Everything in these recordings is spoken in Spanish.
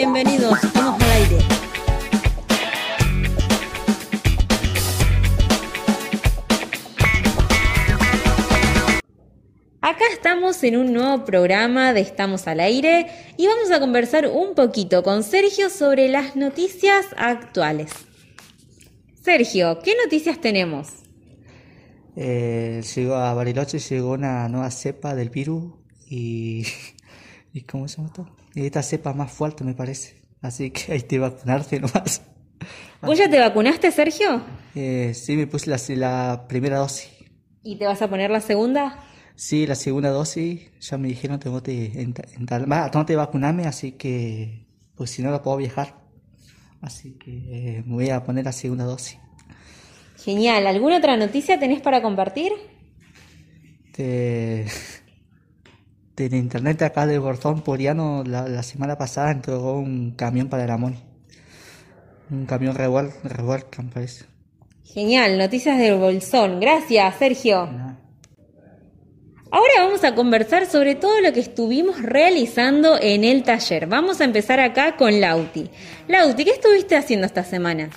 bienvenidos. Vamos al aire. Acá estamos en un nuevo programa de Estamos al aire y vamos a conversar un poquito con Sergio sobre las noticias actuales. Sergio, ¿qué noticias tenemos? Eh, llegó a Bariloche, llegó una nueva cepa del virus y, y ¿cómo se esto? Y esta cepa más fuerte me parece, así que hay que vacunarse nomás. ¿Vos ya te vacunaste, Sergio? Eh, sí, me puse la, la primera dosis. ¿Y te vas a poner la segunda? Sí, la segunda dosis, ya me dijeron tengo que entrar, tengo que vacunarme, así que, pues si no, no puedo viajar. Así que eh, me voy a poner la segunda dosis. Genial. ¿Alguna otra noticia tenés para compartir? De, de internet acá de Bortón Poriano, la, la semana pasada entregó un camión para el amor. Un camión revuelca, me parece. Genial, noticias del Bolsón. Gracias, Sergio. Ahora vamos a conversar sobre todo lo que estuvimos realizando en el taller. Vamos a empezar acá con Lauti. Lauti, ¿qué estuviste haciendo esta semana?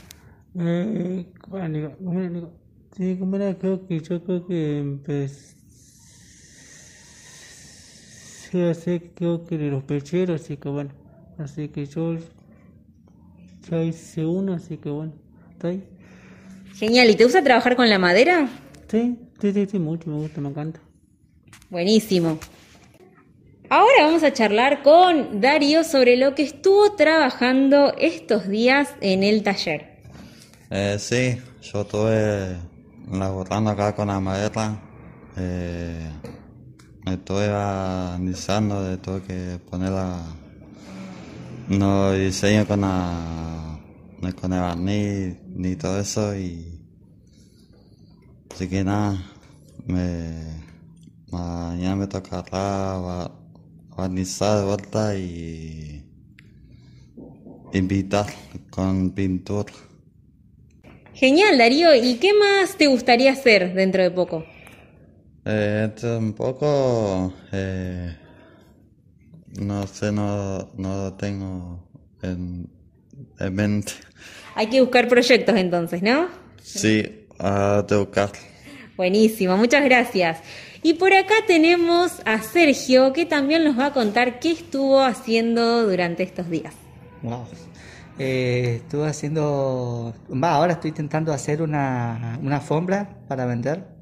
Eh, bueno, sí, como era, creo que yo creo que empecé hacer creo que de los pecheros, así que bueno, así que yo ya hice uno, así que bueno, está ahí. Genial, ¿y te gusta trabajar con la madera? Sí, sí, sí, sí, mucho, me gusta, me encanta. Buenísimo. Ahora vamos a charlar con Darío sobre lo que estuvo trabajando estos días en el taller. Eh, sí, yo estuve laborando acá con la madera. Eh, me estuve analizando de todo que poner la, no diseño con la, con el barniz ni todo eso y así que nada, me Mañana me tocará organizar de vuelta y invitar con pintura. Genial, Darío. ¿Y qué más te gustaría hacer dentro de poco? Eh, dentro de un poco, eh, no sé, no, no lo tengo en, en, mente. Hay que buscar proyectos entonces, ¿no? Sí, a buscar. Buenísimo, muchas gracias. Y por acá tenemos a Sergio, que también nos va a contar qué estuvo haciendo durante estos días. Wow. Eh, estuve haciendo, va, ahora estoy intentando hacer una, una alfombra para vender.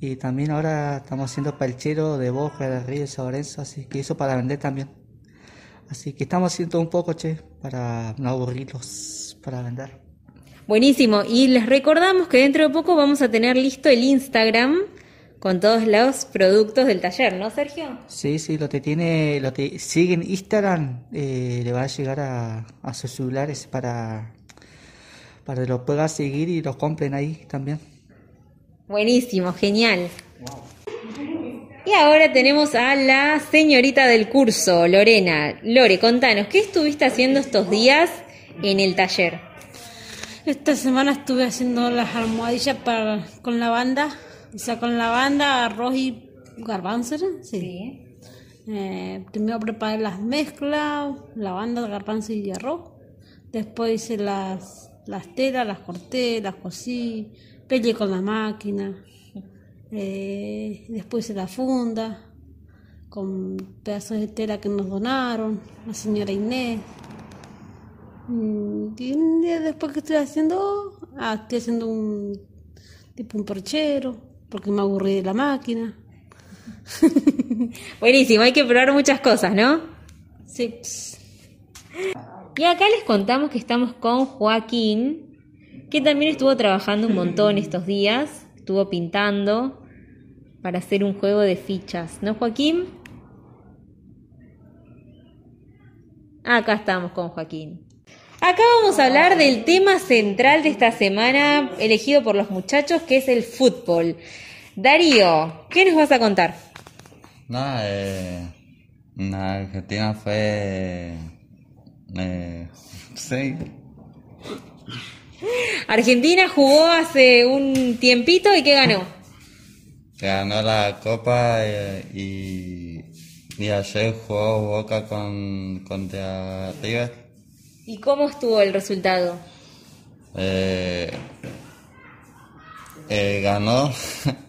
Y también ahora estamos haciendo palchero de Boca, de Río de San Lorenzo, así que eso para vender también. Así que estamos haciendo un poco, che, para no aburrirlos, para vender. Buenísimo, y les recordamos que dentro de poco vamos a tener listo el Instagram con todos los productos del taller, ¿no, Sergio? Sí, sí, lo que tiene, lo que sigue en Instagram eh, le va a llegar a, a, sus celulares para, para que lo puedan seguir y los compren ahí también. Buenísimo, genial. Y ahora tenemos a la señorita del curso, Lorena. Lore, contanos, ¿qué estuviste haciendo estos días en el taller? Esta semana estuve haciendo las almohadillas para, con la banda o sea, con la banda arroz y garbanzo, Sí. Eh, primero preparé las mezclas, la banda de garbanzo y arroz. Después hice las, las telas, las corté, las cosí, peleé con la máquina. Eh, después hice la funda con pedazos de tela que nos donaron, la señora Inés. Mm, y un día después que estoy haciendo, ah, estoy haciendo un tipo un perchero porque me aburrí de la máquina. Buenísimo, hay que probar muchas cosas, ¿no? Sí. Y acá les contamos que estamos con Joaquín, que también estuvo trabajando un montón estos días, estuvo pintando para hacer un juego de fichas, ¿no, Joaquín? Acá estamos con Joaquín. Acá vamos a hablar del tema central de esta semana elegido por los muchachos, que es el fútbol. Darío, ¿qué nos vas a contar? Nada, eh, Argentina fue... Eh, sí. Argentina jugó hace un tiempito y ¿qué ganó? Ganó la Copa eh, y, y ayer jugó Boca con, contra River ¿Y cómo estuvo el resultado? Eh, eh, ganó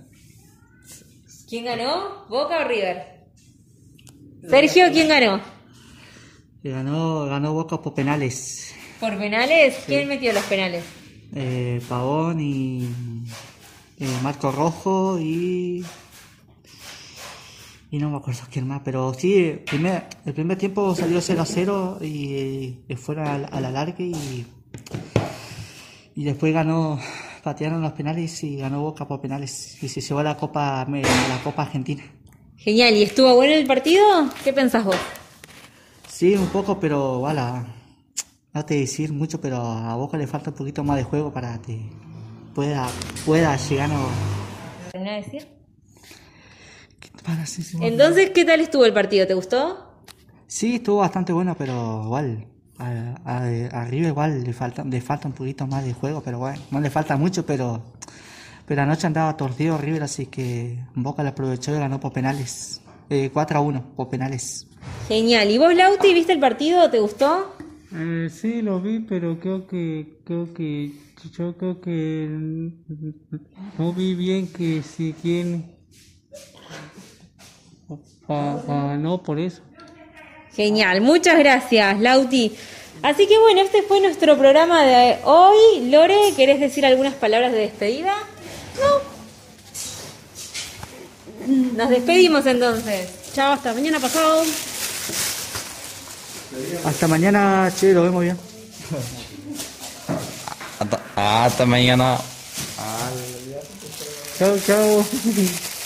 ¿Quién ganó? ¿Boca o River? Sergio, ¿quién ganó? Ganó, ganó Boca por penales. ¿Por penales? ¿Quién metió los penales? Eh, Pavón y eh, Marco Rojo y y no me acuerdo quién más, pero sí, primer, el primer tiempo salió 0 a 0 y, y fueron al, al alargue y, y después ganó, patearon los penales y ganó Boca por penales y se llevó a la Copa, a la Copa Argentina. Genial, ¿y estuvo bueno el partido? ¿Qué pensás vos? Sí, un poco, pero voilà, no te decir mucho, pero a Boca le falta un poquito más de juego para que pueda, pueda llegar a... ¿Terminá de decir? Para, sí, sí. Entonces, ¿qué tal estuvo el partido? ¿Te gustó? Sí, estuvo bastante bueno, pero igual, a, a- arriba igual le falta, le falta un poquito más de juego, pero bueno, no le falta mucho, pero, pero anoche andaba torcido River, así que Boca lo aprovechó y ganó por penales. Eh, 4 a 1 por penales. Genial. ¿Y vos, Lauti, viste el partido? ¿Te gustó? Eh, sí, lo vi, pero creo que, creo que, yo creo que no vi bien que si quién ganó por eso. Genial, muchas gracias, Lauti. Así que bueno, este fue nuestro programa de hoy. Lore, ¿querés decir algunas palabras de despedida? No. Nos despedimos entonces. Chao, hasta mañana pasado. Hasta mañana, che, lo vemos bien. hasta, hasta mañana. Chao, chao.